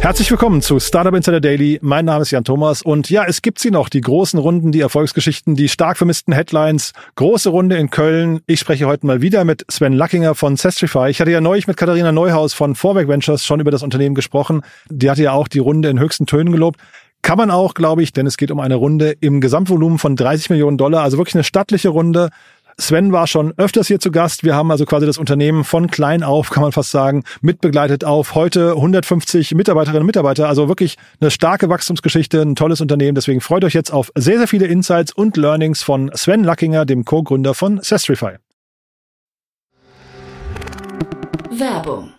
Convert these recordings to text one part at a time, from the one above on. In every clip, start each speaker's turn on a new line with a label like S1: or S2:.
S1: Herzlich willkommen zu Startup Insider Daily. Mein Name ist Jan Thomas und ja, es gibt sie noch, die großen Runden, die Erfolgsgeschichten, die stark vermissten Headlines. Große Runde in Köln. Ich spreche heute mal wieder mit Sven Lackinger von Sestrify. Ich hatte ja neulich mit Katharina Neuhaus von Vorwerk Ventures schon über das Unternehmen gesprochen. Die hatte ja auch die Runde in höchsten Tönen gelobt. Kann man auch, glaube ich, denn es geht um eine Runde im Gesamtvolumen von 30 Millionen Dollar, also wirklich eine stattliche Runde. Sven war schon öfters hier zu Gast. Wir haben also quasi das Unternehmen von klein auf, kann man fast sagen, mitbegleitet auf heute 150 Mitarbeiterinnen und Mitarbeiter. Also wirklich eine starke Wachstumsgeschichte, ein tolles Unternehmen. Deswegen freut euch jetzt auf sehr, sehr viele Insights und Learnings von Sven Lackinger, dem Co-Gründer von Sestrify.
S2: Werbung.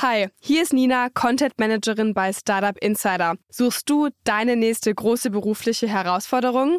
S3: Hi, hier ist Nina, Content Managerin bei Startup Insider. Suchst du deine nächste große berufliche Herausforderung?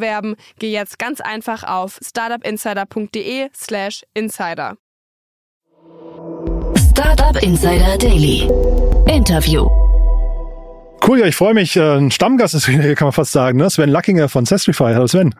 S3: bewerben, geh jetzt ganz einfach auf startupinsider.de/slash insider.
S2: Startup Insider Daily. Interview.
S1: Cool, ja, ich freue mich. Äh, Ein Stammgast ist wieder hier, kann man fast sagen. Ne? Sven Lackinger von Sestrify. Hallo Sven.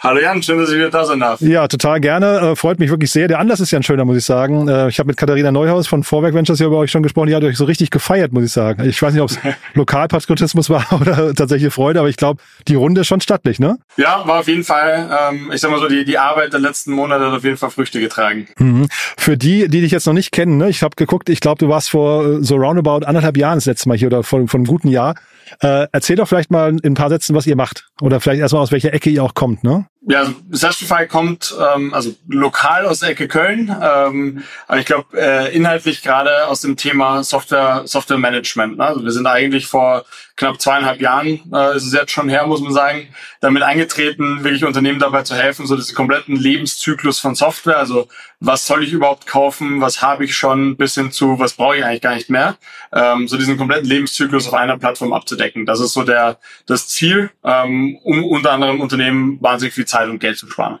S4: Hallo Jan, schön, dass ich wieder da sein darf.
S1: Ja, total gerne. Äh, freut mich wirklich sehr. Der Anlass ist ja ein schöner, muss ich sagen. Äh, ich habe mit Katharina Neuhaus von Vorwerk Ventures ja über euch schon gesprochen. Die hat euch so richtig gefeiert, muss ich sagen. Ich weiß nicht, ob es Lokalpatriotismus war oder tatsächlich Freude, aber ich glaube, die Runde ist schon stattlich, ne?
S4: Ja, war auf jeden Fall, ähm, ich sag mal so, die, die Arbeit der letzten Monate hat auf jeden Fall Früchte getragen.
S1: Mhm. Für die, die dich jetzt noch nicht kennen, ne? ich habe geguckt, ich glaube, du warst vor äh, so roundabout anderthalb Jahren das letzte Mal hier oder vor, vor einem guten Jahr. Äh, erzähl doch vielleicht mal in ein paar Sätzen, was ihr macht. Oder vielleicht erstmal aus welcher Ecke ihr auch kommt, ne?
S4: Ja, Sastrify kommt ähm, also lokal aus der Ecke Köln, ähm, aber ich glaube äh, inhaltlich gerade aus dem Thema Software Software Management. Ne? Also wir sind eigentlich vor knapp zweieinhalb Jahren, äh, ist es jetzt schon her, muss man sagen, damit eingetreten, wirklich Unternehmen dabei zu helfen, so diesen kompletten Lebenszyklus von Software, also was soll ich überhaupt kaufen, was habe ich schon, bis hin zu, was brauche ich eigentlich gar nicht mehr, ähm, so diesen kompletten Lebenszyklus auf einer Plattform abzudecken. Das ist so der das Ziel, ähm, um unter anderem Unternehmen wahnsinnig viel Zeit und Geld zu sparen.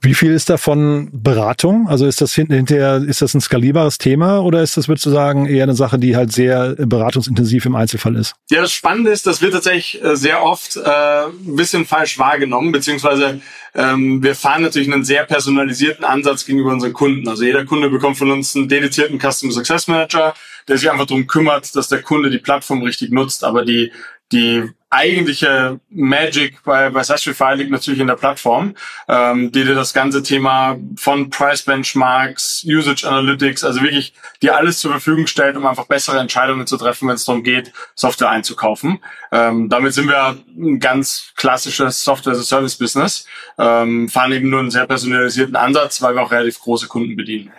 S1: Wie viel ist davon Beratung? Also ist das hinterher, ist das ein skalierbares Thema oder ist das, würdest du sagen, eher eine Sache, die halt sehr beratungsintensiv im Einzelfall ist?
S4: Ja, das Spannende ist, das wird tatsächlich äh, sehr oft äh, ein bisschen falsch wahrgenommen, beziehungsweise ähm, wir fahren natürlich einen sehr personalisierten Ansatz gegenüber unseren Kunden. Also jeder Kunde bekommt von uns einen dedizierten Customer Success Manager, der sich einfach darum kümmert, dass der Kunde die Plattform richtig nutzt. Aber die, die eigentliche Magic bei, bei Sastrify liegt natürlich in der Plattform, ähm, die dir das ganze Thema von Price Benchmarks, Usage Analytics, also wirklich dir alles zur Verfügung stellt, um einfach bessere Entscheidungen zu treffen, wenn es darum geht, Software einzukaufen. Ähm, damit sind wir ein ganz klassisches Software-as-a-Service-Business, ähm, fahren eben nur einen sehr personalisierten Ansatz, weil wir auch relativ große Kunden bedienen.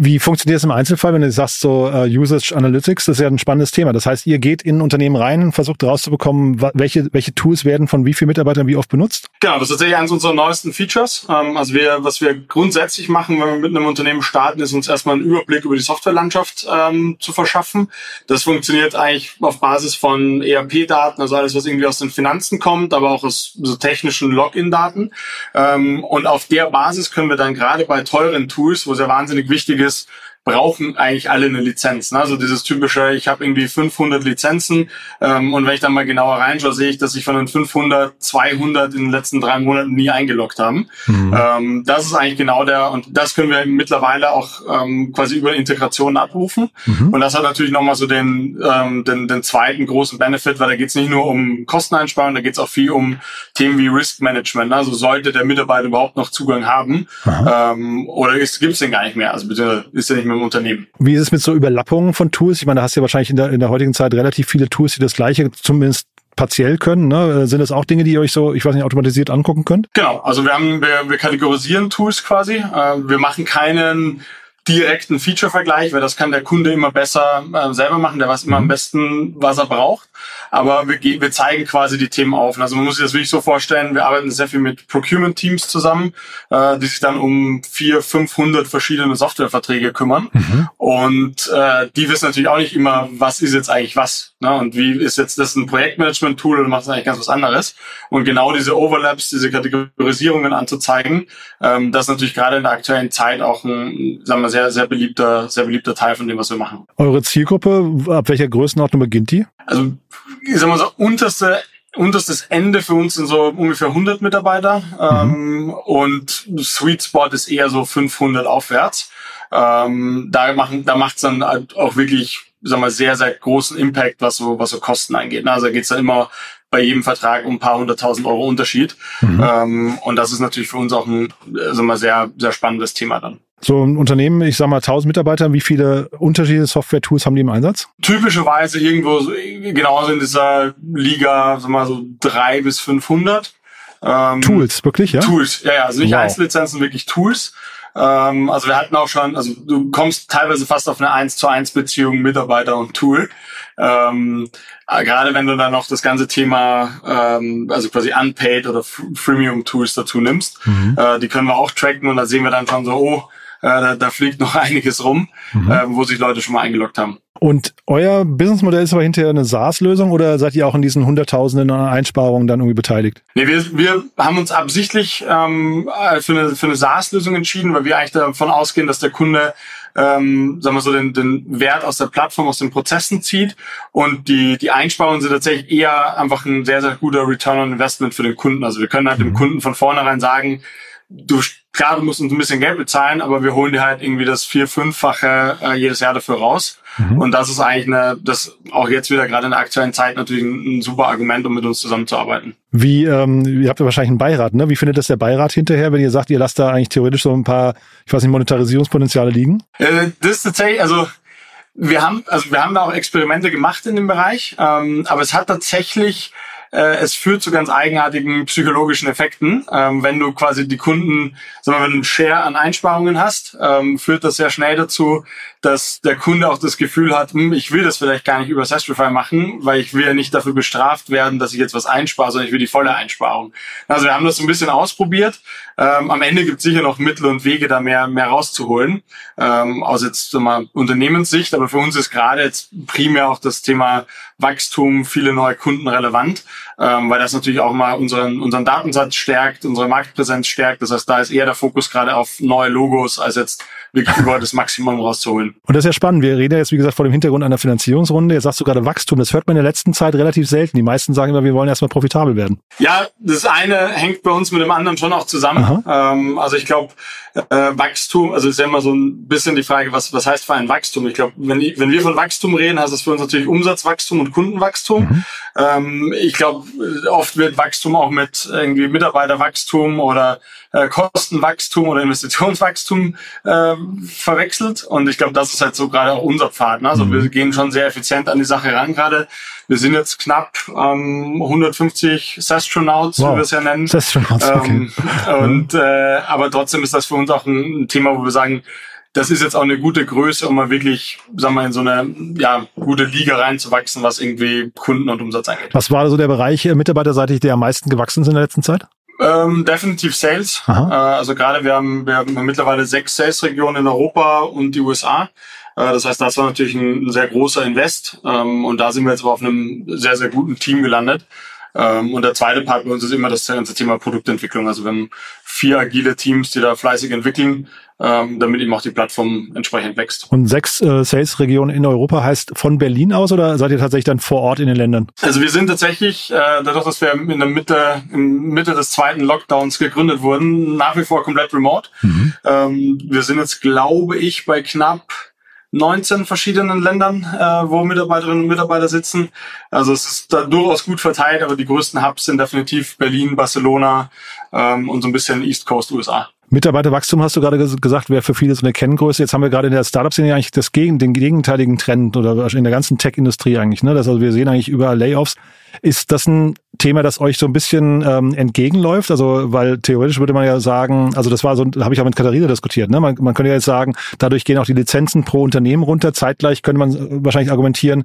S1: Wie funktioniert es im Einzelfall, wenn du sagst, so uh, Usage Analytics, das ist ja ein spannendes Thema. Das heißt, ihr geht in Unternehmen rein und versucht rauszubekommen, welche, welche Tools werden von wie vielen Mitarbeitern wie oft benutzt?
S4: Genau, das ist tatsächlich eines unserer neuesten Features. Ähm, also wir, was wir grundsätzlich machen, wenn wir mit einem Unternehmen starten, ist uns erstmal einen Überblick über die Softwarelandschaft ähm, zu verschaffen. Das funktioniert eigentlich auf Basis von ERP-Daten, also alles, was irgendwie aus den Finanzen kommt, aber auch aus so technischen Login-Daten. Ähm, und auf der Basis können wir dann gerade bei teuren Tools, wo es ja wahnsinnig wichtig ist, This. Brauchen eigentlich alle eine Lizenz. Ne? Also dieses typische, ich habe irgendwie 500 Lizenzen ähm, und wenn ich dann mal genauer reinschaue, sehe ich, dass sich von den 500 200 in den letzten drei Monaten nie eingeloggt haben. Mhm. Ähm, das ist eigentlich genau der und das können wir mittlerweile auch ähm, quasi über Integration abrufen mhm. und das hat natürlich nochmal so den, ähm, den, den zweiten großen Benefit, weil da geht es nicht nur um Kosteneinsparung, da geht es auch viel um Themen wie Risk Management. Ne? Also sollte der Mitarbeiter überhaupt noch Zugang haben ähm, oder gibt es den gar nicht mehr, also bitte ist er nicht mehr im Unternehmen.
S1: Wie ist es mit so Überlappungen von Tools? Ich meine, da hast du ja wahrscheinlich in der, in der heutigen Zeit relativ viele Tools, die das Gleiche zumindest partiell können. Ne? Sind das auch Dinge, die ihr euch so, ich weiß nicht, automatisiert angucken könnt?
S4: Genau, also wir haben, wir, wir kategorisieren Tools quasi. Äh, wir machen keinen direkten Feature-Vergleich, weil das kann der Kunde immer besser äh, selber machen, der weiß immer am mhm. besten, was er braucht. Aber wir, wir zeigen quasi die Themen auf. Also man muss sich das wirklich so vorstellen, wir arbeiten sehr viel mit Procurement-Teams zusammen, äh, die sich dann um vier, 500 verschiedene Softwareverträge kümmern. Mhm. Und äh, die wissen natürlich auch nicht immer, was ist jetzt eigentlich was. Ne? Und wie ist jetzt das ein Projektmanagement-Tool oder macht es eigentlich ganz was anderes? Und genau diese Overlaps, diese Kategorisierungen anzuzeigen, ähm, das ist natürlich gerade in der aktuellen Zeit auch ein, sagen wir, sehr, sehr beliebter, sehr beliebter Teil von dem, was wir machen.
S1: Eure Zielgruppe, ab welcher Größenordnung beginnt die?
S4: Also, ich sag mal so, unterste unterstes Ende für uns sind so ungefähr 100 Mitarbeiter mhm. ähm, und Sweet Spot ist eher so 500 aufwärts. Ähm, da machen, da macht's dann halt auch wirklich, sag mal, sehr sehr großen Impact, was so was so Kosten angeht. Ne? Also da geht's dann immer bei jedem Vertrag um ein paar hunderttausend Euro Unterschied. Mhm. Ähm, und das ist natürlich für uns auch ein, sag mal, sehr sehr spannendes Thema dann.
S1: So ein Unternehmen, ich sag mal 1000 Mitarbeiter, wie viele unterschiedliche Software-Tools haben die im Einsatz?
S4: Typischerweise irgendwo so, genauso in dieser Liga, sag mal so drei bis 500.
S1: Ähm, Tools, wirklich, ja?
S4: Tools, ja, ja, also nicht wow. Einzellizenzen, wirklich Tools. Ähm, also wir hatten auch schon, also du kommst teilweise fast auf eine 1 zu 1 Beziehung Mitarbeiter und Tool. Ähm, gerade wenn du dann noch das ganze Thema, ähm, also quasi Unpaid oder Freemium Tools dazu nimmst, mhm. äh, die können wir auch tracken und da sehen wir dann schon so, oh, äh, da, da fliegt noch einiges rum, mhm. äh, wo sich Leute schon mal eingeloggt haben.
S1: Und euer Businessmodell ist aber hinterher eine SaaS-Lösung oder seid ihr auch in diesen Hunderttausenden Einsparungen dann irgendwie beteiligt?
S4: Nee, wir, wir haben uns absichtlich ähm, für eine, für eine SaaS-Lösung entschieden, weil wir eigentlich davon ausgehen, dass der Kunde ähm, sagen wir so, den, den Wert aus der Plattform, aus den Prozessen zieht. Und die, die Einsparungen sind tatsächlich eher einfach ein sehr, sehr guter Return on Investment für den Kunden. Also wir können halt dem mhm. Kunden von vornherein sagen, du klar, du musst uns ein bisschen Geld bezahlen, aber wir holen dir halt irgendwie das vier, fünffache äh, jedes Jahr dafür raus. Mhm. Und das ist eigentlich eine, das auch jetzt wieder gerade in der aktuellen Zeit natürlich ein, ein super Argument, um mit uns zusammenzuarbeiten.
S1: Wie, ähm, ihr habt ja wahrscheinlich einen Beirat, ne? Wie findet das der Beirat hinterher, wenn ihr sagt, ihr lasst da eigentlich theoretisch so ein paar, ich weiß nicht, Monetarisierungspotenziale liegen?
S4: Äh, das ist tatsächlich, also wir haben, also wir haben da auch Experimente gemacht in dem Bereich, ähm, aber es hat tatsächlich äh, es führt zu ganz eigenartigen psychologischen Effekten. Ähm, wenn du quasi die Kunden, sagen wir, wenn du einen Share an Einsparungen hast, ähm, führt das sehr schnell dazu, dass der Kunde auch das Gefühl hat, hm, ich will das vielleicht gar nicht über Sastrify machen, weil ich will ja nicht dafür bestraft werden, dass ich jetzt was einspare, sondern ich will die volle Einsparung. Also wir haben das so ein bisschen ausprobiert. Ähm, am Ende gibt es sicher noch Mittel und Wege, da mehr, mehr rauszuholen, ähm, aus jetzt mal Unternehmenssicht. Aber für uns ist gerade jetzt primär auch das Thema Wachstum, viele neue Kunden relevant, ähm, weil das natürlich auch mal unseren, unseren Datensatz stärkt, unsere Marktpräsenz stärkt. Das heißt, da ist eher der Fokus gerade auf neue Logos, als jetzt wirklich über das Maximum rauszuholen.
S1: Und das ist ja spannend. Wir reden ja jetzt, wie gesagt, vor dem Hintergrund einer Finanzierungsrunde. Jetzt sagst du gerade Wachstum. Das hört man in der letzten Zeit relativ selten. Die meisten sagen immer, wir wollen erstmal profitabel werden.
S4: Ja, das eine hängt bei uns mit dem anderen schon auch zusammen. Ähm, also ich glaube, äh, Wachstum, also ist ja immer so ein bisschen die Frage, was, was heißt für ein Wachstum? Ich glaube, wenn, wenn wir von Wachstum reden, heißt das für uns natürlich Umsatzwachstum und Kundenwachstum. Mhm. Ähm, ich glaube, oft wird Wachstum auch mit irgendwie Mitarbeiterwachstum oder äh, Kostenwachstum oder Investitionswachstum äh, verwechselt. Und ich glaube, das ist halt so gerade auch unser Pfad. Ne? Also mhm. wir gehen schon sehr effizient an die Sache ran gerade. Wir sind jetzt knapp ähm, 150 Sastronauts, wow. wie wir es ja nennen. Sastronauts, okay. Ähm, und äh, aber trotzdem ist das für uns auch ein, ein Thema, wo wir sagen, das ist jetzt auch eine gute Größe, um mal wirklich, sagen wir, in so eine ja, gute Liga reinzuwachsen, was irgendwie Kunden und Umsatz angeht.
S1: Was war so der Bereich äh, mitarbeiterseitig, der am meisten gewachsen ist in der letzten Zeit?
S4: Ähm, definitiv Sales. Äh, also gerade wir haben, wir haben mittlerweile sechs Sales-Regionen in Europa und die USA. Äh, das heißt, das war natürlich ein, ein sehr großer Invest. Ähm, und da sind wir jetzt aber auf einem sehr, sehr guten Team gelandet. Ähm, und der zweite Part bei uns ist immer das ganze Thema Produktentwicklung. Also wir haben vier agile Teams, die da fleißig entwickeln, ähm, damit eben auch die Plattform entsprechend wächst.
S1: Und sechs äh, Sales-Regionen in Europa heißt von Berlin aus oder seid ihr tatsächlich dann vor Ort in den Ländern?
S4: Also wir sind tatsächlich, äh, dadurch, dass wir in der Mitte, in Mitte des zweiten Lockdowns gegründet wurden, nach wie vor komplett remote. Mhm. Ähm, wir sind jetzt, glaube ich, bei knapp 19 verschiedenen Ländern, äh, wo Mitarbeiterinnen und Mitarbeiter sitzen. Also es ist da durchaus gut verteilt, aber die größten Hubs sind definitiv Berlin, Barcelona ähm, und so ein bisschen East Coast USA.
S1: Mitarbeiterwachstum hast du gerade gesagt, wäre für viele so eine Kenngröße. Jetzt haben wir gerade in der Startup-Szene eigentlich das Gegen, den gegenteiligen Trend oder in der ganzen Tech-Industrie eigentlich. Ne? Das, also wir sehen eigentlich überall Layoffs. Ist das ein Thema, das euch so ein bisschen ähm, entgegenläuft? Also, weil theoretisch würde man ja sagen, also das war so, habe ich auch mit Katharina diskutiert, ne? Man, man könnte ja jetzt sagen, dadurch gehen auch die Lizenzen pro Unternehmen runter. Zeitgleich könnte man wahrscheinlich argumentieren,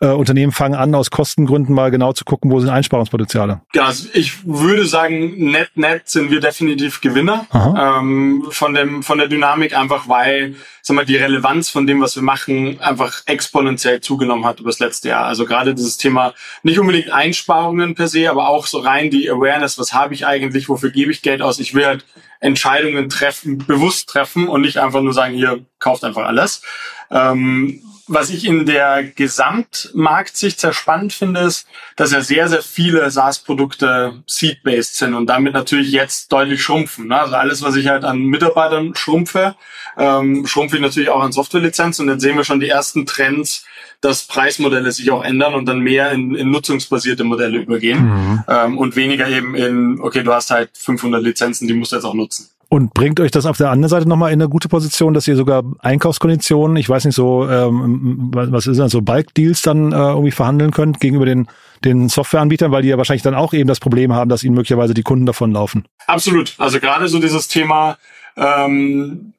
S1: äh, Unternehmen fangen an, aus Kostengründen mal genau zu gucken, wo sind Einsparungspotenziale.
S4: Ja, also ich würde sagen, net, net sind wir definitiv Gewinner ähm, von dem von der Dynamik, einfach weil sag mal, die Relevanz von dem, was wir machen, einfach exponentiell zugenommen hat über das letzte Jahr. Also gerade dieses Thema nicht unbedingt Einsparungen per se, aber auch so rein die Awareness, was habe ich eigentlich, wofür gebe ich Geld aus? Ich will halt Entscheidungen treffen, bewusst treffen und nicht einfach nur sagen, hier kauft einfach alles. Ähm, was ich in der Gesamtmarktsicht sehr spannend finde, ist, dass ja sehr, sehr viele SaaS-Produkte seed-based sind und damit natürlich jetzt deutlich schrumpfen. Ne? Also alles, was ich halt an Mitarbeitern schrumpfe, ähm, schrumpfe ich natürlich auch an Softwarelizenzen und jetzt sehen wir schon die ersten Trends, dass Preismodelle sich auch ändern und dann mehr in, in nutzungsbasierte Modelle übergehen mhm. ähm, und weniger eben in, okay, du hast halt 500 Lizenzen, die musst du jetzt auch nutzen.
S1: Und bringt euch das auf der anderen Seite nochmal in eine gute Position, dass ihr sogar Einkaufskonditionen, ich weiß nicht so, ähm, was ist das, so Bulk-Deals dann äh, irgendwie verhandeln könnt gegenüber den, den Softwareanbietern, weil die ja wahrscheinlich dann auch eben das Problem haben, dass ihnen möglicherweise die Kunden davonlaufen.
S4: Absolut. Also gerade so dieses Thema ähm,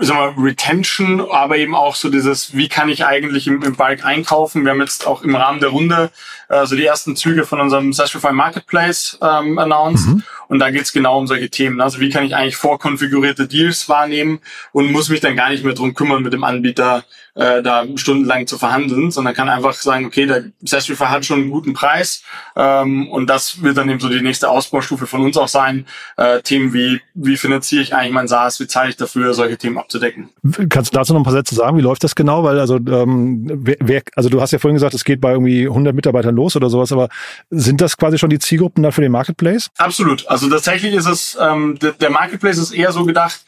S4: sagen wir, Retention, aber eben auch so dieses, wie kann ich eigentlich im, im Bulk einkaufen. Wir haben jetzt auch im Rahmen der Runde äh, so die ersten Züge von unserem Sastrify Marketplace ähm, announced. Mhm. Und da geht's genau um solche Themen. Also wie kann ich eigentlich vorkonfigurierte Deals wahrnehmen und muss mich dann gar nicht mehr drum kümmern, mit dem Anbieter äh, da stundenlang zu verhandeln, sondern kann einfach sagen, okay, der Sastrify hat schon einen guten Preis ähm, und das wird dann eben so die nächste Ausbaustufe von uns auch sein. Äh, Themen wie, wie finanziere ich eigentlich mein SaaS, wie zahle ich dafür, solche Themen abzudecken.
S1: Kannst du dazu noch ein paar Sätze sagen? Wie läuft das genau? Weil also, ähm, wer, wer, also du hast ja vorhin gesagt, es geht bei irgendwie 100 Mitarbeitern los oder sowas, aber sind das quasi schon die Zielgruppen dann für den Marketplace?
S4: Absolut. Also tatsächlich ist es, ähm, der, der Marketplace ist eher so gedacht,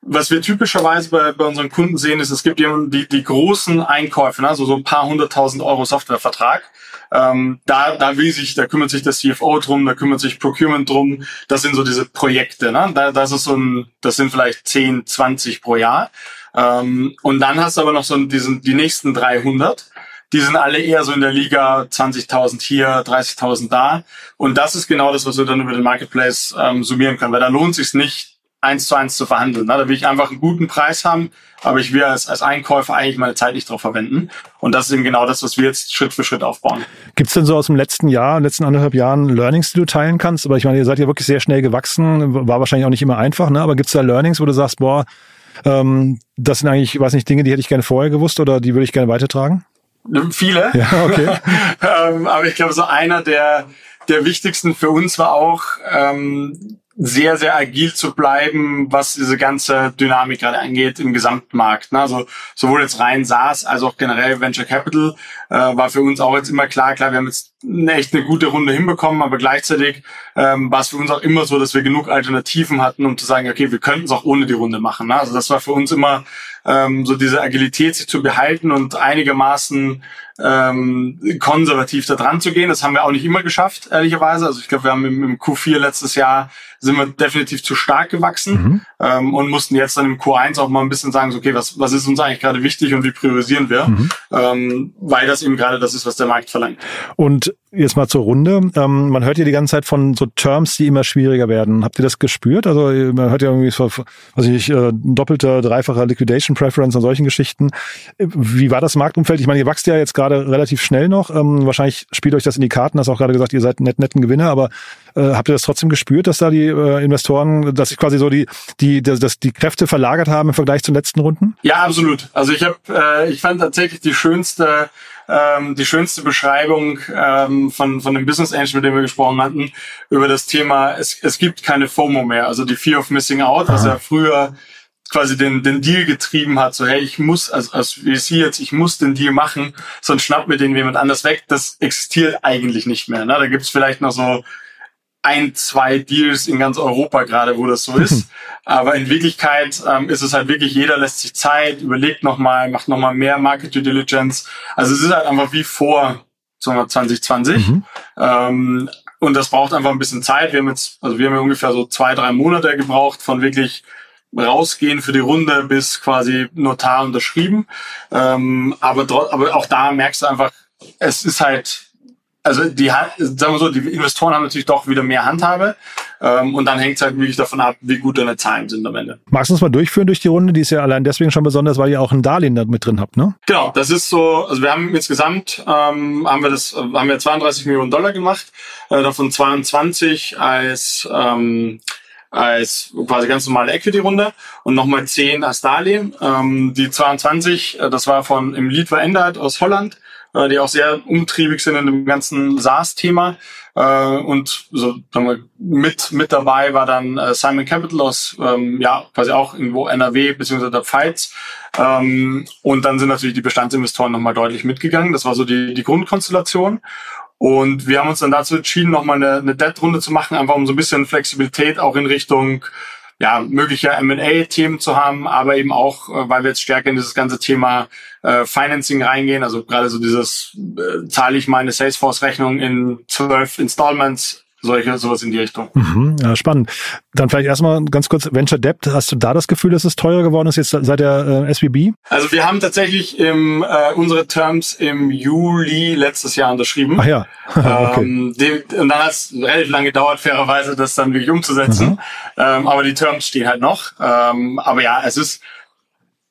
S4: was wir typischerweise bei, bei unseren Kunden sehen, ist, es gibt die, die großen Einkäufe, ne? also so ein paar hunderttausend Euro Softwarevertrag. Ähm, da, da will sich, da kümmert sich der CFO drum, da kümmert sich Procurement drum. Das sind so diese Projekte. Ne? Da, das ist so ein, das sind vielleicht 10, 20 pro Jahr. Ähm, und dann hast du aber noch so diesen, die nächsten 300 die sind alle eher so in der Liga 20.000 hier, 30.000 da. Und das ist genau das, was wir dann über den Marketplace ähm, summieren können, weil da lohnt sich nicht eins zu eins zu verhandeln. Ne? Da will ich einfach einen guten Preis haben, aber ich will als, als Einkäufer eigentlich meine Zeit nicht drauf verwenden. Und das ist eben genau das, was wir jetzt Schritt für Schritt aufbauen.
S1: Gibt's denn so aus dem letzten Jahr, letzten anderthalb Jahren Learnings, die du teilen kannst? Aber ich meine, ihr seid ja wirklich sehr schnell gewachsen, war wahrscheinlich auch nicht immer einfach, ne? aber gibt's da Learnings, wo du sagst, boah, ähm, das sind eigentlich, weiß nicht, Dinge, die hätte ich gerne vorher gewusst oder die würde ich gerne weitertragen?
S4: Viele.
S1: Ja, okay.
S4: ähm, aber ich glaube, so einer der, der wichtigsten für uns war auch, ähm, sehr, sehr agil zu bleiben, was diese ganze Dynamik gerade angeht im Gesamtmarkt. Ne? Also sowohl jetzt rein SaaS als auch generell Venture Capital äh, war für uns auch jetzt immer klar, klar, wir haben jetzt echt eine gute Runde hinbekommen, aber gleichzeitig ähm, war es für uns auch immer so, dass wir genug Alternativen hatten, um zu sagen, okay, wir könnten es auch ohne die Runde machen. Ne? Also das war für uns immer ähm, so diese Agilität sich zu behalten und einigermaßen ähm, konservativ da dran zu gehen. Das haben wir auch nicht immer geschafft, ehrlicherweise. Also ich glaube, wir haben im, im Q4 letztes Jahr sind wir definitiv zu stark gewachsen mhm. ähm, und mussten jetzt dann im Q1 auch mal ein bisschen sagen, so, okay, was, was ist uns eigentlich gerade wichtig und wie priorisieren wir, mhm. ähm, weil das eben gerade das ist, was der Markt verlangt.
S1: Und jetzt mal zur Runde. Ähm, man hört ja die ganze Zeit von so Terms, die immer schwieriger werden. Habt ihr das gespürt? Also man hört ja irgendwie so, was ich, äh, doppelte, dreifache Liquidation Preference und solchen Geschichten. Wie war das Marktumfeld? Ich meine, ihr wächst ja jetzt gerade relativ schnell noch. Ähm, wahrscheinlich spielt euch das in die Karten. Hast auch gerade gesagt, ihr seid net netten Gewinner, aber äh, habt ihr das trotzdem gespürt, dass da die äh, Investoren, dass sich quasi so die, die, dass, dass die Kräfte verlagert haben im Vergleich zu den letzten Runden?
S4: Ja, absolut. Also ich habe, äh, ich fand tatsächlich die schönste ähm, die schönste Beschreibung ähm, von, von dem Business Angel, mit dem wir gesprochen hatten, über das Thema, es, es gibt keine FOMO mehr, also die Fear of Missing Out, was ja früher quasi den, den Deal getrieben hat, so hey, ich muss, also als VC jetzt, ich muss den Deal machen, sonst schnappt mir den jemand anders weg, das existiert eigentlich nicht mehr. Ne? Da gibt's vielleicht noch so ein, zwei Deals in ganz Europa gerade, wo das so ist. Aber in Wirklichkeit ähm, ist es halt wirklich, jeder lässt sich Zeit, überlegt nochmal, macht nochmal mehr Market Due Diligence. Also es ist halt einfach wie vor 2020. Mhm. Ähm, und das braucht einfach ein bisschen Zeit. Wir haben jetzt, also wir haben ja ungefähr so zwei, drei Monate gebraucht von wirklich rausgehen für die Runde bis quasi Notar unterschrieben. Ähm, aber, aber auch da merkst du einfach, es ist halt also die, sagen wir so, die Investoren haben natürlich doch wieder mehr Handhabe ähm, und dann hängt es halt wirklich davon ab, wie gut deine Zahlen sind am Ende.
S1: Magst du uns mal durchführen durch die Runde? Die ist ja allein deswegen schon besonders, weil ihr auch ein Darlehen da mit drin habt, ne?
S4: Genau, das ist so, also wir haben insgesamt ähm, haben wir das, haben wir 32 Millionen Dollar gemacht, äh, davon 22 als ähm, als quasi ganz normale Equity-Runde und nochmal 10 als Darlehen. Ähm, die 22, äh, das war von im Lead verändert aus Holland äh, die auch sehr umtriebig sind in dem ganzen SaaS-Thema. Äh, und so sagen wir, mit mit dabei war dann äh, Simon Capital aus ähm, ja quasi auch irgendwo NRW beziehungsweise der Pfalz. Ähm, und dann sind natürlich die Bestandsinvestoren nochmal deutlich mitgegangen. Das war so die, die Grundkonstellation. Und wir haben uns dann dazu entschieden, nochmal eine, eine Debt-Runde zu machen, einfach um so ein bisschen Flexibilität auch in Richtung ja, mögliche M&A-Themen zu haben, aber eben auch, äh, weil wir jetzt stärker in dieses ganze Thema äh, Financing reingehen, also gerade so dieses, äh, zahle ich meine Salesforce-Rechnung in zwölf Installments, solche, sowas in die Richtung.
S1: Mhm, ja, spannend. Dann vielleicht erstmal ganz kurz Venture Debt. Hast du da das Gefühl, dass es teurer geworden ist jetzt seit der äh, SBB?
S4: Also wir haben tatsächlich im, äh, unsere Terms im Juli letztes Jahr unterschrieben.
S1: Ach ja.
S4: okay. ähm, die, und dann hat es relativ lange gedauert, fairerweise, das dann wirklich umzusetzen. Mhm. Ähm, aber die Terms stehen halt noch. Ähm, aber ja, es ist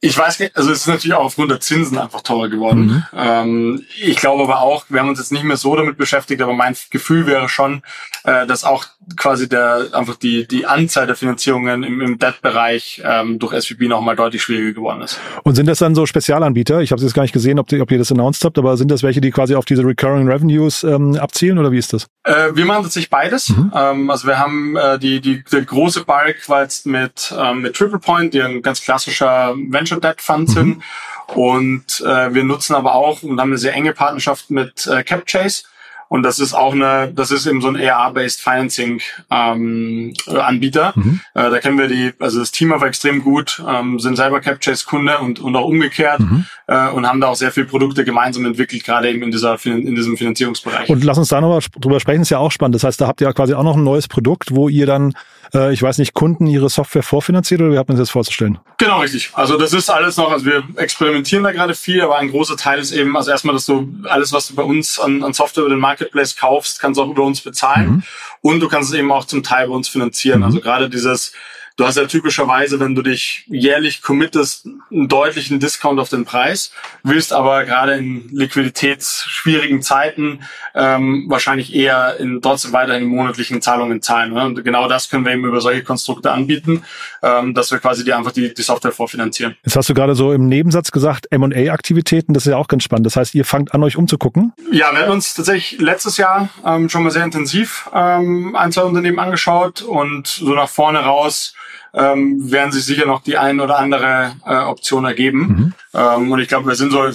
S4: ich weiß nicht, also es ist natürlich auch aufgrund der Zinsen einfach teurer geworden. Mhm. Ähm, ich glaube aber auch, wir haben uns jetzt nicht mehr so damit beschäftigt, aber mein Gefühl wäre schon, äh, dass auch quasi der einfach die die Anzahl der Finanzierungen im, im Debt-Bereich ähm, durch SVB nochmal deutlich schwieriger geworden ist.
S1: Und sind das dann so Spezialanbieter? Ich habe jetzt gar nicht gesehen, ob, die, ob ihr das announced habt, aber sind das welche, die quasi auf diese Recurring Revenues ähm, abzielen oder wie ist das?
S4: Äh, wir machen tatsächlich beides. Mhm. Ähm, also wir haben äh, die die der große Bulk war jetzt mit ähm, mit Triple Point, die ein ganz klassischer Venture Venture Debt Funds mhm. hin. Und äh, wir nutzen aber auch und haben eine sehr enge Partnerschaft mit äh, CapChase. Und das ist auch eine, das ist eben so ein AR-based Financing ähm, Anbieter. Mhm. Äh, da kennen wir die, also das Team aber extrem gut, ähm, sind selber CapChase Kunde und, und auch umgekehrt mhm. äh, und haben da auch sehr viele Produkte gemeinsam entwickelt, gerade eben in dieser in diesem Finanzierungsbereich.
S1: Und lass uns da nochmal drüber sprechen, ist ja auch spannend. Das heißt, da habt ihr ja quasi auch noch ein neues Produkt, wo ihr dann äh, ich weiß nicht, Kunden ihre Software vorfinanziert oder wie hat man sich das vorzustellen?
S4: Genau, richtig. Also das ist alles noch, also wir experimentieren da gerade viel, aber ein großer Teil ist eben, also erstmal, dass du alles, was du bei uns an, an Software über den Marketplace kaufst, kannst du auch über uns bezahlen. Mhm. Und du kannst es eben auch zum Teil bei uns finanzieren. Mhm. Also gerade dieses Du hast ja typischerweise, wenn du dich jährlich committest, einen deutlichen Discount auf den Preis, willst aber gerade in liquiditätsschwierigen Zeiten ähm, wahrscheinlich eher in trotzdem weiterhin monatlichen Zahlungen zahlen. Ne? Und genau das können wir eben über solche Konstrukte anbieten, ähm, dass wir quasi die einfach die, die Software vorfinanzieren.
S1: Jetzt hast du gerade so im Nebensatz gesagt, M&A-Aktivitäten, das ist ja auch ganz spannend. Das heißt, ihr fangt an, euch umzugucken?
S4: Ja, wir haben uns tatsächlich letztes Jahr ähm, schon mal sehr intensiv ähm, ein, zwei Unternehmen angeschaut und so nach vorne raus ähm, werden sich sicher noch die ein oder andere äh, Option ergeben. Mhm. Ähm, und ich glaube, wir sind so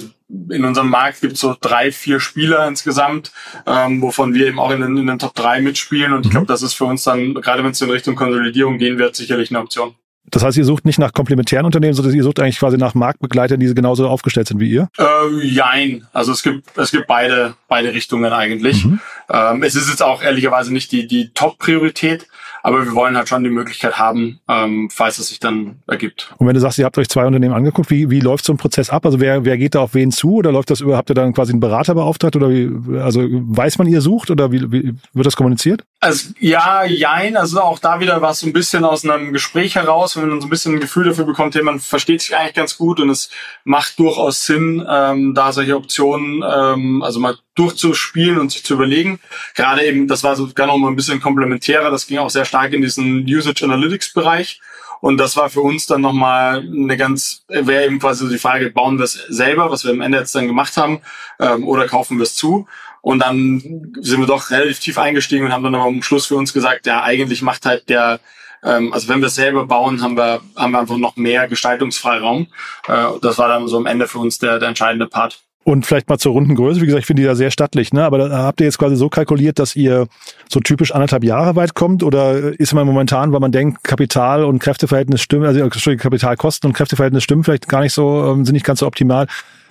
S4: in unserem Markt gibt es so drei, vier Spieler insgesamt, ähm, wovon wir eben auch in den, in den Top 3 mitspielen. Und ich glaube, mhm. das ist für uns dann, gerade wenn es in Richtung Konsolidierung gehen wird, sicherlich eine Option.
S1: Das heißt, ihr sucht nicht nach komplementären Unternehmen, sondern ihr sucht eigentlich quasi nach Marktbegleitern, die genauso aufgestellt sind wie ihr?
S4: Äh, jein. Also es gibt, es gibt beide, beide Richtungen eigentlich. Mhm. Ähm, es ist jetzt auch ehrlicherweise nicht die, die Top-Priorität, aber wir wollen halt schon die Möglichkeit haben, ähm, falls es sich dann ergibt.
S1: Und wenn du sagst, ihr habt euch zwei Unternehmen angeguckt, wie, wie läuft so ein Prozess ab? Also wer, wer geht da auf wen zu oder läuft das über, habt ihr dann quasi einen Berater beauftragt oder wie, also weiß man, ihr sucht oder wie, wie wird das kommuniziert?
S4: Also ja, jein, also auch da wieder war es so ein bisschen aus einem Gespräch heraus, wenn man so ein bisschen ein Gefühl dafür bekommt, hey, man versteht sich eigentlich ganz gut und es macht durchaus Sinn, ähm, da solche Optionen, ähm, also mal durchzuspielen und sich zu überlegen. Gerade eben, das war sogar noch mal ein bisschen komplementärer, das ging auch sehr stark in diesen Usage Analytics Bereich. Und das war für uns dann nochmal eine ganz, wäre eben quasi die Frage, bauen wir es selber, was wir am Ende jetzt dann gemacht haben, ähm, oder kaufen wir es zu? Und dann sind wir doch relativ tief eingestiegen und haben dann aber am Schluss für uns gesagt, ja, eigentlich macht halt der, ähm, also wenn wir es selber bauen, haben wir, haben wir einfach noch mehr Gestaltungsfreiraum. Äh, das war dann so am Ende für uns der, der entscheidende Part.
S1: Und vielleicht mal zur Rundengröße. Wie gesagt, ich finde die da sehr stattlich, ne? Aber da habt ihr jetzt quasi so kalkuliert, dass ihr so typisch anderthalb Jahre weit kommt? Oder ist man momentan, weil man denkt, Kapital und Kräfteverhältnis stimmen, also Kapitalkosten und Kräfteverhältnis stimmen vielleicht gar nicht so, ähm, sind nicht ganz so optimal.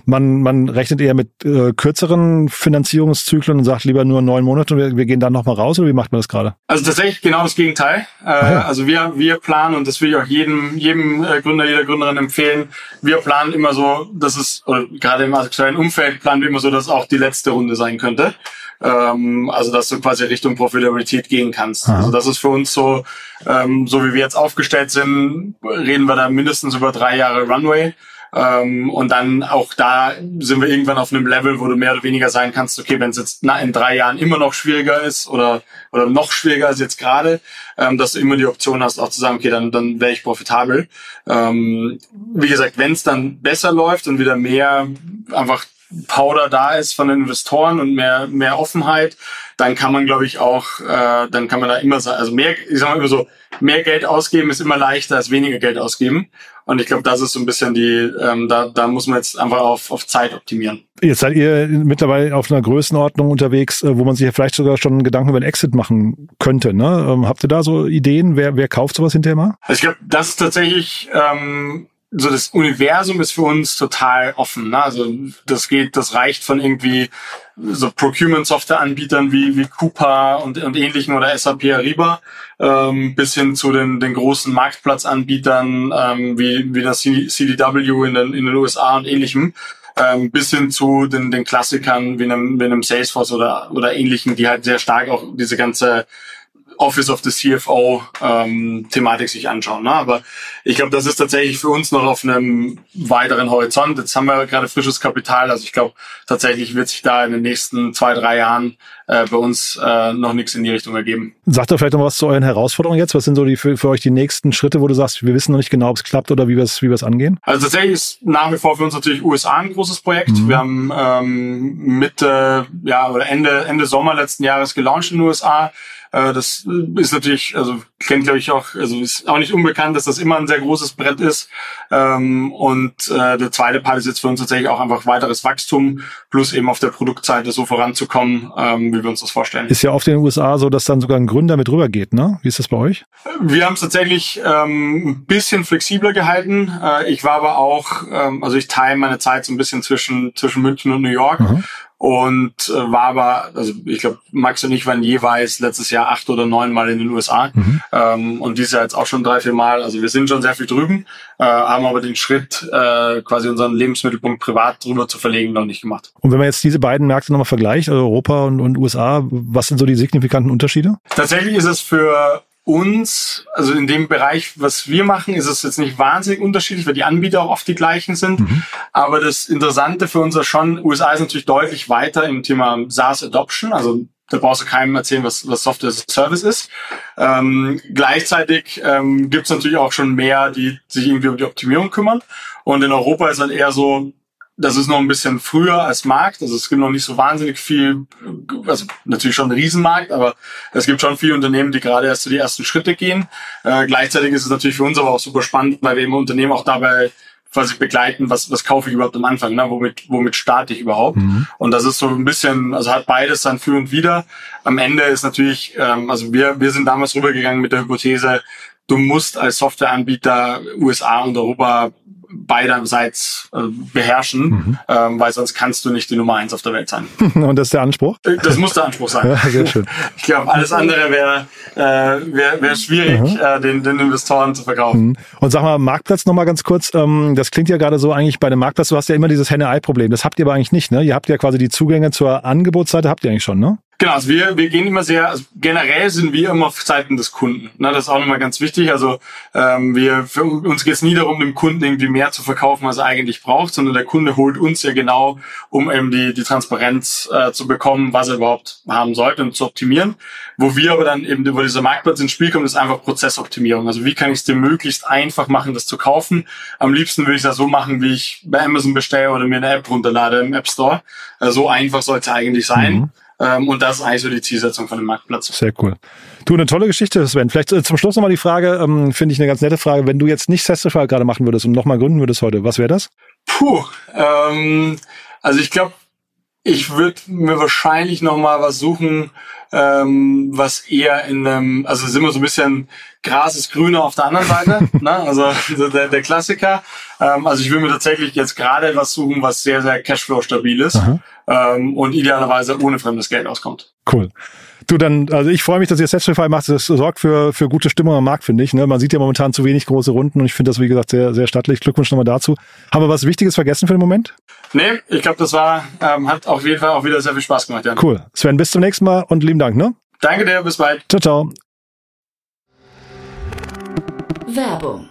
S1: Man, man rechnet eher mit äh, kürzeren Finanzierungszyklen und sagt lieber nur neun Monate und wir, wir gehen dann nochmal raus oder wie macht man das gerade?
S4: Also tatsächlich genau das Gegenteil. Äh, ja. Also wir, wir planen, und das will ich auch jedem, jedem äh, Gründer, jeder Gründerin empfehlen, wir planen immer so, dass es, oder gerade im aktuellen Umfeld planen wir immer so, dass es auch die letzte Runde sein könnte. Ähm, also dass du quasi Richtung Profitabilität gehen kannst. Aha. Also das ist für uns so, ähm, so wie wir jetzt aufgestellt sind, reden wir da mindestens über drei Jahre Runway. Ähm, und dann auch da sind wir irgendwann auf einem Level, wo du mehr oder weniger sagen kannst, okay, wenn es jetzt in drei Jahren immer noch schwieriger ist oder, oder noch schwieriger als jetzt gerade, ähm, dass du immer die Option hast, auch zu sagen, okay, dann, dann wäre ich profitabel. Ähm, wie gesagt, wenn es dann besser läuft und wieder mehr einfach Powder da ist von den Investoren und mehr, mehr Offenheit, dann kann man, glaube ich, auch, äh, dann kann man da immer also mehr, ich sag mal immer so, mehr Geld ausgeben ist immer leichter als weniger Geld ausgeben. Und ich glaube, das ist so ein bisschen die, ähm, da, da muss man jetzt einfach auf, auf Zeit optimieren.
S1: Jetzt seid ihr mittlerweile auf einer Größenordnung unterwegs, äh, wo man sich ja vielleicht sogar schon Gedanken über einen Exit machen könnte. Ne? Ähm, habt ihr da so Ideen? Wer, wer kauft sowas hinterher mal?
S4: Also ich glaube, das ist tatsächlich ähm, so das Universum ist für uns total offen. Ne? Also das geht, das reicht von irgendwie so Procurement-Software-Anbietern wie, wie Coupa und, und ähnlichen oder SAP Ariba ähm, bis hin zu den, den großen Marktplatzanbietern ähm, wie, wie das CDW in den, in den USA und ähnlichem. Ähm, bis hin zu den, den Klassikern wie einem, wie einem Salesforce oder, oder ähnlichen, die halt sehr stark auch diese ganze Office of the CFO ähm, Thematik sich anschauen. Ne? Aber ich glaube, das ist tatsächlich für uns noch auf einem weiteren Horizont. Jetzt haben wir gerade frisches Kapital. Also ich glaube, tatsächlich wird sich da in den nächsten zwei, drei Jahren äh, bei uns äh, noch nichts in die Richtung ergeben.
S1: Sagt doch vielleicht noch was zu euren Herausforderungen jetzt. Was sind so die für, für euch die nächsten Schritte, wo du sagst, wir wissen noch nicht genau, ob es klappt oder wie wir es wie wir es angehen?
S4: Also tatsächlich ist nach wie vor für uns natürlich USA ein großes Projekt. Mhm. Wir haben ähm, Mitte, ja, oder Ende, Ende Sommer letzten Jahres gelauncht in den USA. Äh, das ist natürlich, also kennt glaube ich auch, also ist auch nicht unbekannt, dass das immer ein sehr großes Brett ist. Ähm, und äh, der zweite Part ist jetzt für uns tatsächlich auch einfach weiteres Wachstum, plus eben auf der Produktseite so voranzukommen, ähm, wie wir uns das vorstellen.
S1: Ist ja oft in den USA so, dass dann sogar ein Gründer mit rübergeht, ne? Wie ist das bei euch?
S4: Wir haben es tatsächlich ähm, ein bisschen flexibler gehalten. Äh, ich war aber auch, also ich teile meine Zeit so ein bisschen zwischen, zwischen München und New York. Mhm und äh, war aber, also ich glaube, Max und ich waren jeweils letztes Jahr acht oder neun Mal in den USA mhm. ähm, und dieses Jahr jetzt auch schon drei, vier Mal. Also wir sind schon sehr viel drüben, äh, haben aber den Schritt, äh, quasi unseren Lebensmittelpunkt privat drüber zu verlegen, noch nicht gemacht.
S1: Und wenn man jetzt diese beiden Märkte nochmal vergleicht, also Europa und, und USA, was sind so die signifikanten Unterschiede?
S4: Tatsächlich ist es für uns, also in dem Bereich, was wir machen, ist es jetzt nicht wahnsinnig unterschiedlich, weil die Anbieter auch oft die gleichen sind. Mhm. Aber das Interessante für uns ist schon, USA ist natürlich deutlich weiter im Thema SaaS Adoption. Also da brauchst du keinem erzählen, was, was Software as a Service ist. Ähm, gleichzeitig ähm, gibt es natürlich auch schon mehr, die sich irgendwie um die Optimierung kümmern. Und in Europa ist halt eher so, das ist noch ein bisschen früher als Markt. Also es gibt noch nicht so wahnsinnig viel, also natürlich schon ein Riesenmarkt, aber es gibt schon viele Unternehmen, die gerade erst zu die ersten Schritte gehen. Äh, gleichzeitig ist es natürlich für uns aber auch super spannend, weil wir im Unternehmen auch dabei quasi begleiten, was, was kaufe ich überhaupt am Anfang, ne? womit, womit starte ich überhaupt. Mhm. Und das ist so ein bisschen, also hat beides sein Für und Wider. Am Ende ist natürlich, ähm, also wir, wir sind damals rübergegangen mit der Hypothese, du musst als Softwareanbieter USA und Europa beiderseits äh, beherrschen, mhm. ähm, weil sonst kannst du nicht die Nummer eins auf der Welt sein.
S1: Und das ist der Anspruch?
S4: Äh, das muss der Anspruch sein. Ja, sehr schön. Ich glaube, alles andere wäre äh, wär, wär schwierig, mhm. äh, den, den Investoren zu verkaufen.
S1: Mhm. Und sag mal, Marktplatz nochmal ganz kurz. Ähm, das klingt ja gerade so eigentlich bei dem Marktplatz, du hast ja immer dieses Henne-Ei-Problem. Das habt ihr aber eigentlich nicht, ne? Ihr habt ja quasi die Zugänge zur Angebotsseite, habt ihr eigentlich schon, ne?
S4: Genau, also wir, wir gehen immer sehr, also generell sind wir immer auf Seiten des Kunden. Ne, das ist auch nochmal ganz wichtig. Also ähm, wir, für uns geht es nie darum, dem Kunden irgendwie mehr zu verkaufen, als er eigentlich braucht, sondern der Kunde holt uns ja genau, um eben die, die Transparenz äh, zu bekommen, was er überhaupt haben sollte und zu optimieren. Wo wir aber dann eben über dieser Marktplatz ins Spiel kommen, ist einfach Prozessoptimierung. Also wie kann ich es dir möglichst einfach machen, das zu kaufen? Am liebsten würde ich das so machen, wie ich bei Amazon bestelle oder mir eine App runterlade im App Store. Äh, so einfach sollte es eigentlich sein. Mhm. Ähm, und das ist eigentlich so die Zielsetzung von dem Marktplatz.
S1: Sehr cool. Du, eine tolle Geschichte, Sven. Vielleicht äh, zum Schluss nochmal die Frage, ähm, finde ich eine ganz nette Frage. Wenn du jetzt nicht Testify gerade machen würdest und nochmal gründen würdest heute, was wäre das?
S4: Puh, ähm, also ich glaube, Ich würde mir wahrscheinlich noch mal was suchen, ähm, was eher in einem, also sind wir so ein bisschen Gras ist grüner auf der anderen Seite, ne? also der, der Klassiker. Ähm, also ich will mir tatsächlich jetzt gerade was suchen, was sehr, sehr Cashflow stabil ist ähm, und idealerweise ohne fremdes Geld auskommt.
S1: Cool. Du dann, also ich freue mich, dass ihr Sestify macht. Das sorgt für, für gute Stimmung am Markt, finde ich. Ne? Man sieht ja momentan zu wenig große Runden und ich finde das, wie gesagt, sehr, sehr stattlich. Glückwunsch nochmal dazu. Haben wir was Wichtiges vergessen für den Moment?
S4: Nee, ich glaube, das war, ähm, hat auf jeden Fall auch wieder sehr viel Spaß gemacht, Jan.
S1: Cool. Sven, bis zum nächsten Mal und lieben Dank, ne?
S4: Danke dir, bis bald.
S1: Ciao, ciao.
S2: Werbung.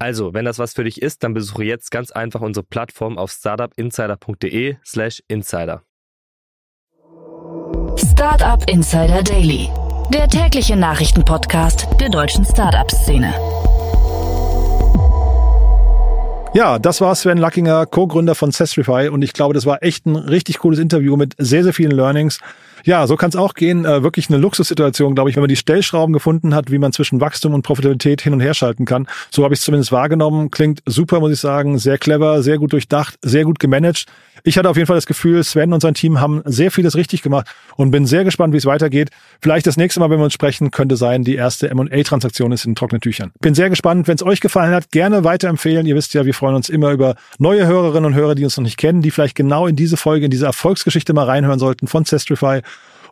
S5: Also, wenn das was für dich ist, dann besuche jetzt ganz einfach unsere Plattform auf startupinsider.de slash insider.
S2: Startup Insider Daily. Der tägliche Nachrichtenpodcast der deutschen Startup-Szene.
S1: Ja, das war Sven Lackinger, Co-Gründer von Sestrify und ich glaube, das war echt ein richtig cooles Interview mit sehr, sehr vielen Learnings. Ja, so kann es auch gehen. Äh, wirklich eine Luxussituation, glaube ich, wenn man die Stellschrauben gefunden hat, wie man zwischen Wachstum und Profitabilität hin und her schalten kann. So habe ich es zumindest wahrgenommen. Klingt super, muss ich sagen. Sehr clever, sehr gut durchdacht, sehr gut gemanagt. Ich hatte auf jeden Fall das Gefühl, Sven und sein Team haben sehr vieles richtig gemacht und bin sehr gespannt, wie es weitergeht. Vielleicht das nächste Mal, wenn wir uns sprechen, könnte sein, die erste M&A-Transaktion ist in trockenen Tüchern. Bin sehr gespannt. Wenn es euch gefallen hat, gerne weiterempfehlen. Ihr wisst ja, wir freuen uns immer über neue Hörerinnen und Hörer, die uns noch nicht kennen, die vielleicht genau in diese Folge, in diese Erfolgsgeschichte mal reinhören sollten von Zestrify.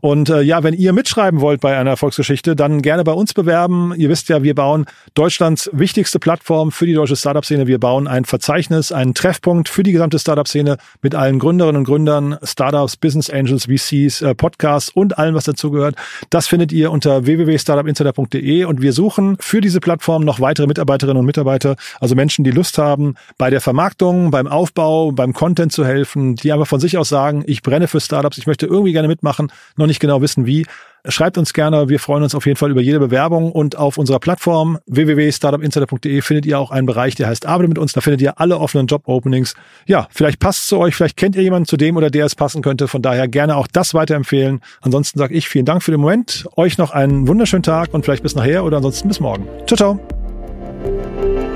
S1: Und äh, ja, wenn ihr mitschreiben wollt bei einer Erfolgsgeschichte, dann gerne bei uns bewerben. Ihr wisst ja, wir bauen Deutschlands wichtigste Plattform für die deutsche Startup-Szene. Wir bauen ein Verzeichnis, einen Treffpunkt für die gesamte Startup-Szene mit allen Gründerinnen und Gründern, Startups, Business Angels, VCs, äh, Podcasts und allem, was dazugehört. Das findet ihr unter www.startupinsider.de und wir suchen für diese Plattform noch weitere Mitarbeiterinnen und Mitarbeiter, also Menschen, die Lust haben, bei der Vermarktung, beim Aufbau, beim Content zu helfen, die aber von sich aus sagen, ich brenne für Startups, ich möchte irgendwie gerne mitmachen, noch nicht genau wissen wie, schreibt uns gerne. Wir freuen uns auf jeden Fall über jede Bewerbung und auf unserer Plattform www.startupinsider.de findet ihr auch einen Bereich, der heißt Arbeite mit uns. Da findet ihr alle offenen Job-Openings. Ja, vielleicht passt es zu euch, vielleicht kennt ihr jemanden zu dem oder der es passen könnte. Von daher gerne auch das weiterempfehlen. Ansonsten sage ich vielen Dank für den Moment. Euch noch einen wunderschönen Tag und vielleicht bis nachher oder ansonsten bis morgen. Ciao, ciao.